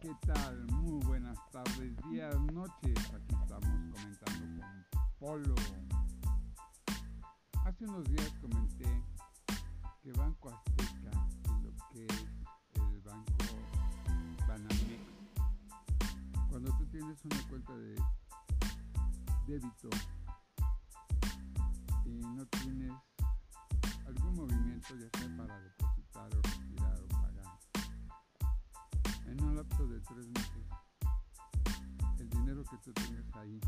¿qué tal? Muy buenas tardes, días, noches. Aquí estamos comentando con Polo. Hace unos días comenté que Banco Azteca y lo que es el Banco Banamex, cuando tú tienes una cuenta de débito y no tienes algún movimiento, ya sea para lapso de tres meses, el dinero que tú tengas ahí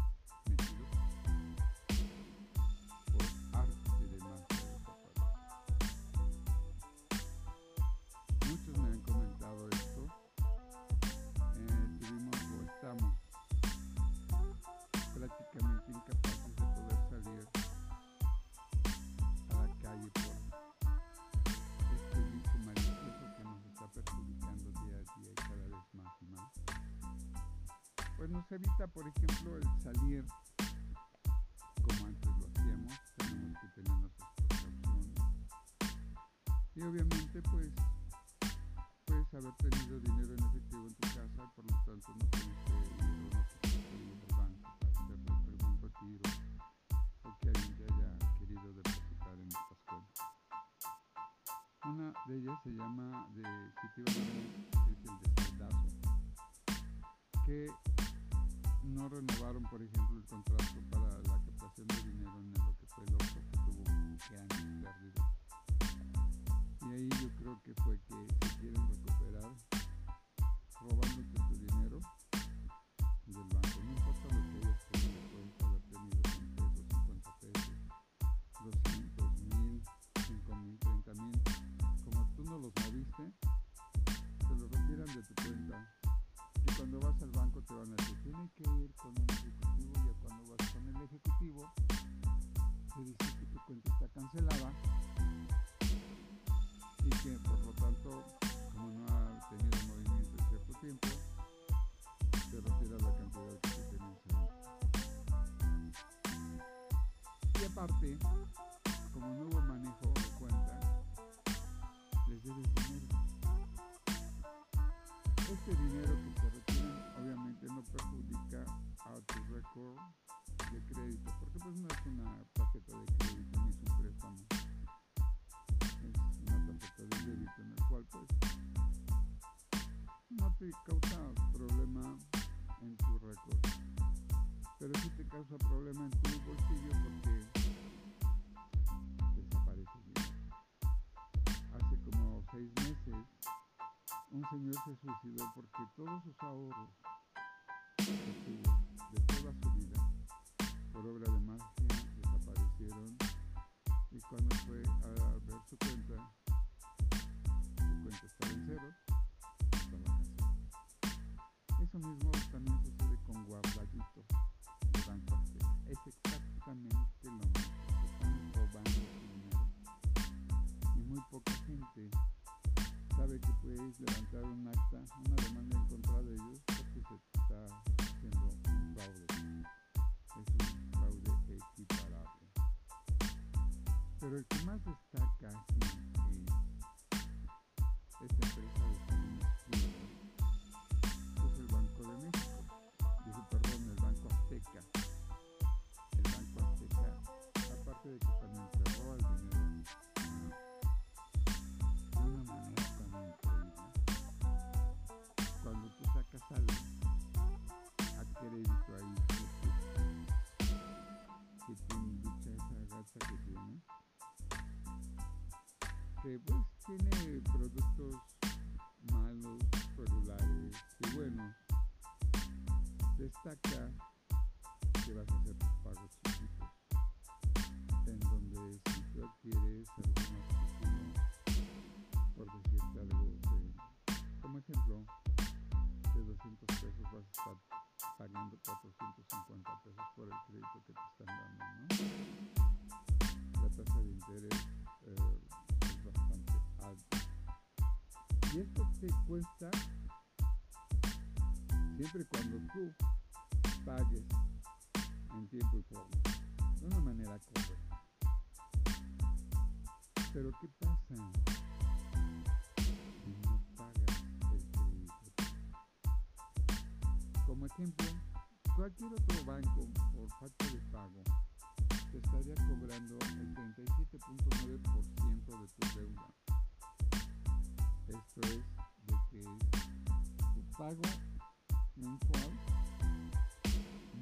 Pues nos evita, por ejemplo, el salir como antes lo hacíamos, tenemos que tener nuestras precauciones. Y obviamente, pues, puedes haber tenido dinero en efectivo en tu casa, por lo tanto no tienes que ir ir al banco para hacer algún retiro o que alguien te haya querido depositar en estas cuentas. Una de ellas se llama de Citibanamex, que es el de que no renovaron, por ejemplo, el contrato para la captación de dinero en lo que fue el otro que tuvo grandes pérdidas. Y ahí yo creo que fue que se quieren recuperar robándote Aparte, como hubo manejo de cuenta, les debes dinero. Este dinero que retiran obviamente no perjudica a tu récord de crédito, porque pues no es una tarjeta de crédito ni es un préstamo es una tarjeta de débito en el cual pues no te causa problema en tu récord pero sí te causa problema en tu bolsillo un señor se suicidó porque todos sus ahorros de toda su vida por obra de levantar un acta, una demanda en contra de ellos porque se está haciendo un fraude. Es un fraude equiparable. Pero el que más destaca es esta empresa de es el Banco de México, dijo, perdón, el Banco Azteca. El Banco Azteca, aparte de que también que pues tiene productos malos, regulares y buenos. Destaca que vas a hacer tus pagos en donde si tú adquieres algún artículo, por decirte algo, de, como ejemplo, de 200 pesos vas a estar pagando 450 Y esto te cuesta siempre y cuando tú pagues en tiempo y forma, de una manera correcta. Pero ¿qué pasa si no pagas el crédito? como ejemplo, cualquier otro banco por falta de pago te estaría cobrando el 37.9% pago mensual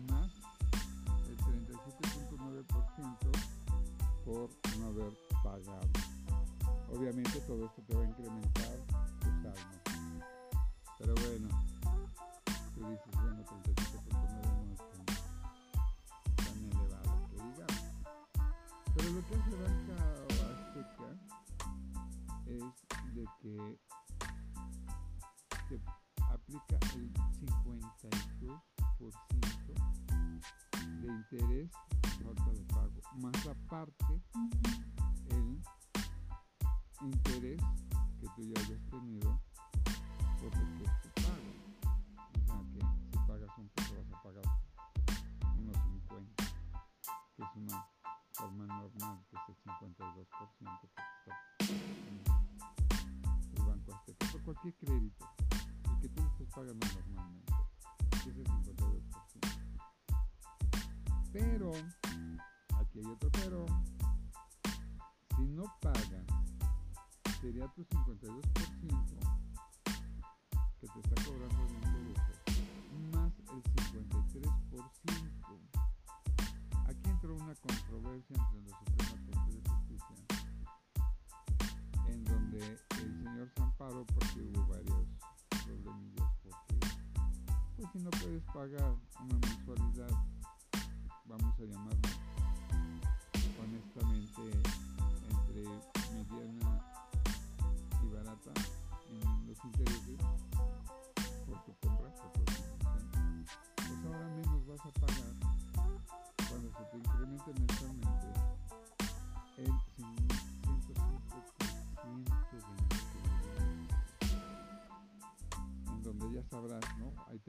más el 37.9% por no haber pagado. Obviamente todo esto te va a incrementar tu saldo. Pero bueno, tú dices, bueno, 37.9 no es tan, tan elevado que digamos. Pero lo que hace Banca Azteca es de que de interés falta de pago, más aparte el interés que tú ya hayas tenido por lo que es tu pago. O sea que si pagas un peso vas a pagar unos 50, que es una forma normal, que es el 52% que está el Banco Azteca, por cualquier crédito, el que tú estés pagando Pero, aquí hay otro pero, si no pagas sería tu 52% que te está cobrando de intereses, más el 53%. Aquí entró una controversia entre la Suprema Corte de Justicia, en donde el señor se amparó porque hubo varios problemillas, porque pues si no puedes pagar una mensualidad, vamos a llamarlo honestamente entre mediana y barata en los intereses por tu compra, por tu adquisición, pues ahora menos vas a pagar cuando se te incremente mensualmente el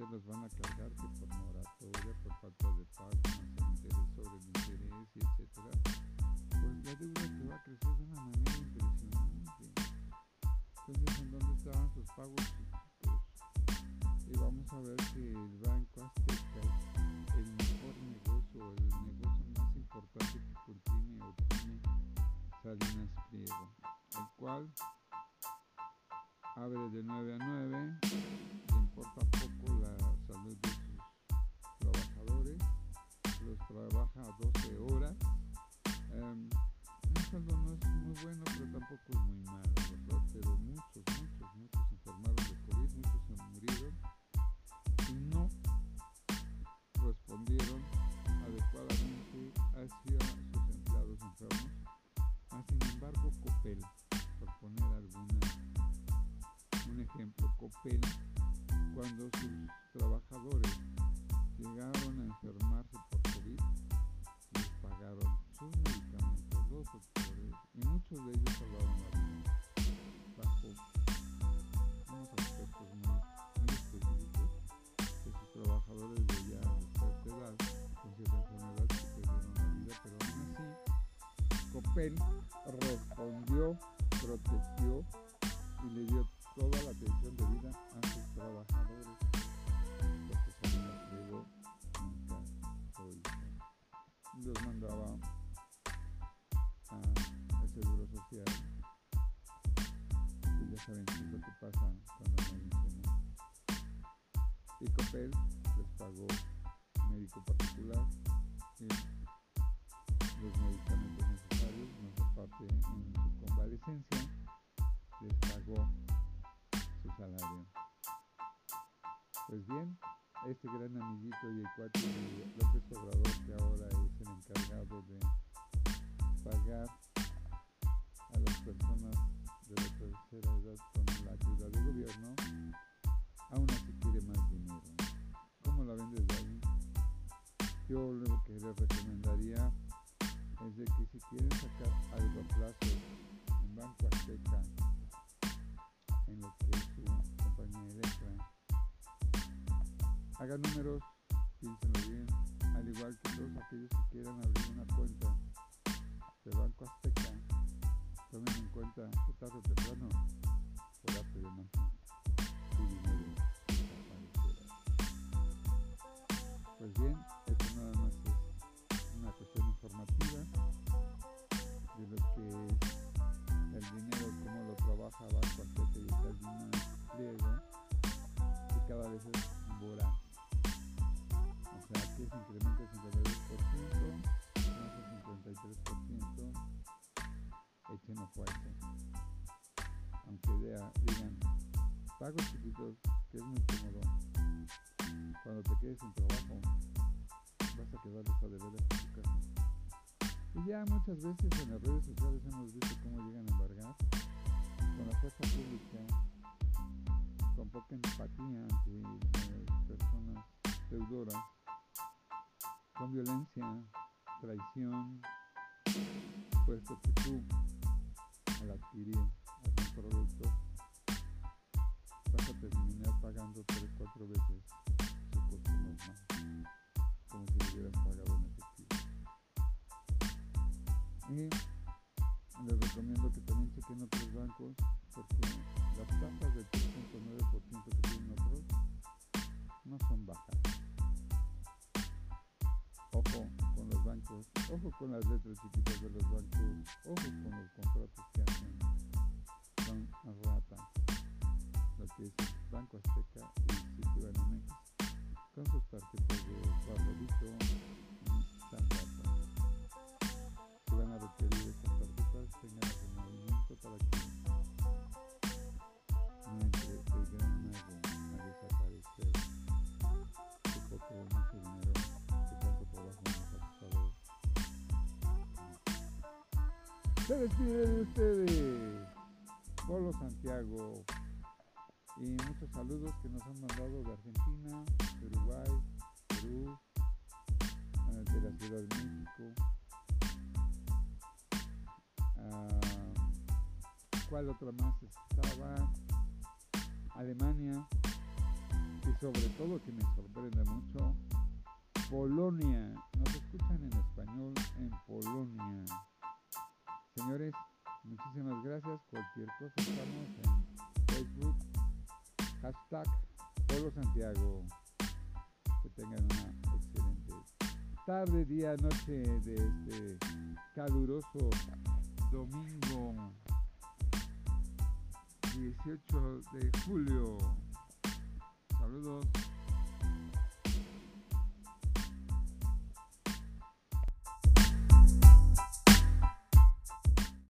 los van a cargar que por moratoria, por falta de pago, más el interés sobre el interés, etcétera. Pues la deuda te va a crecer de una manera impresionante. Entonces, ¿en dónde estaban sus pagos? Y vamos a ver que el Banco Azteca es el mejor negocio, el negocio más importante que contiene o tiene Salinas Pliego, el cual abre de 9 a 9, le importa No es muy bueno, pero tampoco es muy malo, ¿verdad? Pero muchos, muchos, muchos enfermaron de COVID, muchos se murieron y no respondieron adecuadamente hacia sus empleados enfermos. Ah, sin embargo, Copel, por poner alguna, un ejemplo, Copel, cuando sus trabajadores llegaron a enfermarse y muchos de ellos salvaron la vida bajo unos aspectos muy, muy específicos que sus trabajadores de ya de cierta edad, con cierta enfermedad, que perdieron la vida, pero aún así, Copel respondió, protegió y le dio toda la atención debida a sus trabajadores, saben qué lo que pasa cuando no hay insumo. Y Copel les pagó médico particular los medicamentos necesarios, más aparte en su convalecencia, les pagó su salario. Pues bien, este gran amiguito y el cuate de López Obrador, que ahora es el encargado de pagar a las personas de la tercera edad con la ayuda de gobierno, aún así quiere más dinero. ¿Cómo la ven desde ahí? Yo lo que les recomendaría es de que si quieren sacar algo a plazo en Banco Azteca, en lo que es su compañía Electra, hagan números, piénsenlo bien, al igual que todos aquellos que quieran abrir cuenta que tarde o temprano pagos chiquitos, que es muy cómodo, cuando te quedes sin trabajo, vas a quedarles a deber en tu casa. Y ya muchas veces en las redes sociales hemos visto cómo llegan a embargar con la fuerza pública, con poca empatía ante eh, personas deudoras, con violencia, traición, puesto que tú al adquirir algún producto a pagando 3 cuatro veces su costo normal, como si lo hubieras pagado en efectivo. Y les recomiendo que también chequen otros bancos porque las tasas del 3.9% que tienen otros no son bajas. Ojo con los bancos, ojo con las letras chiquitas de los bancos, ojo con los contratos que hacen. Son rata. Lo que es Banco Azteca y Citibanamex con sus tarjetas de Barbolito y San Rata. Si van a requerir estas tarjetas, tengan el movimiento para que no entre el gran mago a desaparecer su poco o mucho dinero que tanto trabajo nos ha costado. Se despide de ustedes, Polo Santiago, y muchos saludos que nos han mandado de Argentina, de Uruguay, Perú, de la Ciudad de México. Ah, ¿Cuál otra más estaba? Alemania y sobre todo que me sorprende mucho, Polonia. Nos escuchan en español en Polonia. Señores, muchísimas gracias. Cualquier cosa estamos en Facebook, hashtag Polo Santiago. Que tengan una excelente tarde, día, noche de este caluroso domingo 18 de julio. Saludos.